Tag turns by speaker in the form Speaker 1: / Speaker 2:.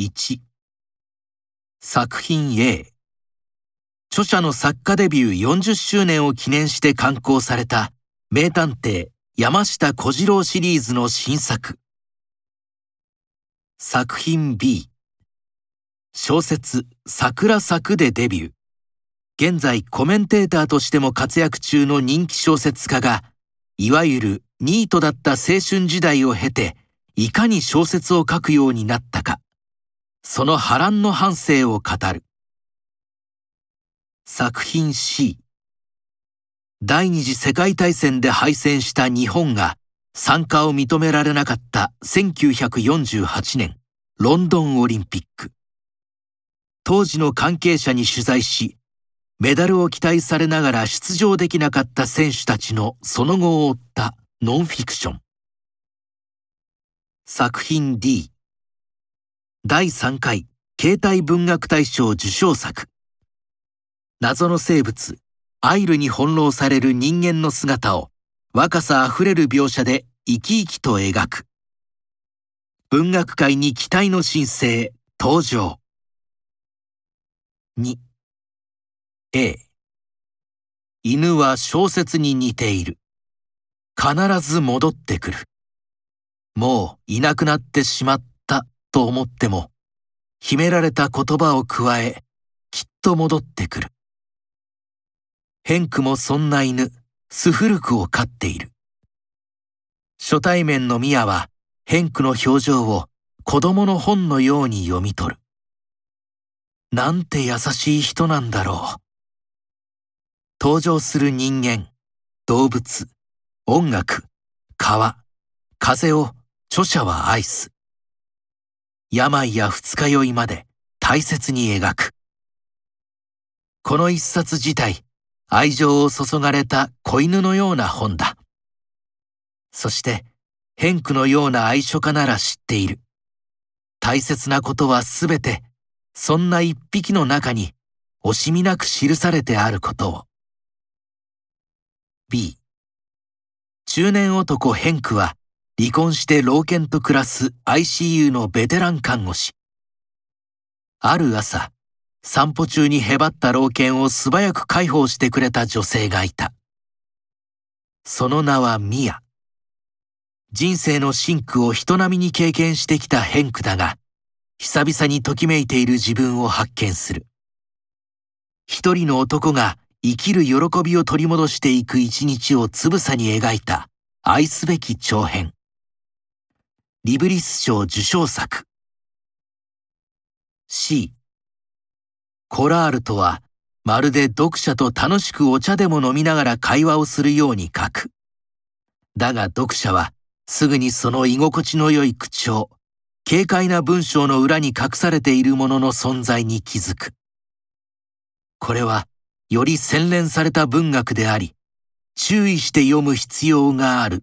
Speaker 1: 1作品 A 著者の作家デビュー40周年を記念して刊行された名探偵山下小次郎シリーズの新作。作品 B 小説桜咲くでデビュー。現在コメンテーターとしても活躍中の人気小説家がいわゆるニートだった青春時代を経ていかに小説を書くようになったか、その波乱の半生を語る。作品 C 第二次世界大戦で敗戦した日本が参加を認められなかった1948年ロンドンオリンピック。当時の関係者に取材し、メダルを期待されながら出場できなかった選手たちのその後を追ったノンフィクション。作品 D 第3回携帯文学大賞受賞作。謎の生物アイルに翻弄される人間の姿を若さあふれる描写で生き生きと描く。文学界に期待の新星登場。2. A 犬は小説に似ている。必ず戻ってくる。もういなくなってしまった。と思っても、秘められた言葉を加え、きっと戻ってくる。ヘンクもそんな犬、スフルクを飼っている。初対面のミヤは、ヘンクの表情を子供の本のように読み取る。なんて優しい人なんだろう。登場する人間、動物、音楽、川、風を著者は愛す。病や二日酔いまで大切に描く。この一冊自体、愛情を注がれた子犬のような本だ。そして、偏苦のような愛書家なら知っている。大切なことはすべて、そんな一匹の中に惜しみなく記されてあることを。B 中年男偏苦は離婚して老犬と暮らす ICU のベテラン看護師。ある朝、散歩中にへばった老犬を素早く介抱してくれた女性がいた。その名はミヤ。人生のシンクを人並みに経験してきたヘンクだが、久々にときめいている自分を発見する。一人の男が生きる喜びを取り戻していく一日をつぶさに描いた愛すべき長編。リブリス賞受賞作 C コラールとはまるで読者と楽しくお茶でも飲みながら会話をするように書く。だが読者はすぐにその居心地の良い口調、軽快な文章の裏に隠されているものの存在に気づく。これはより洗練された文学であり、注意して読む必要がある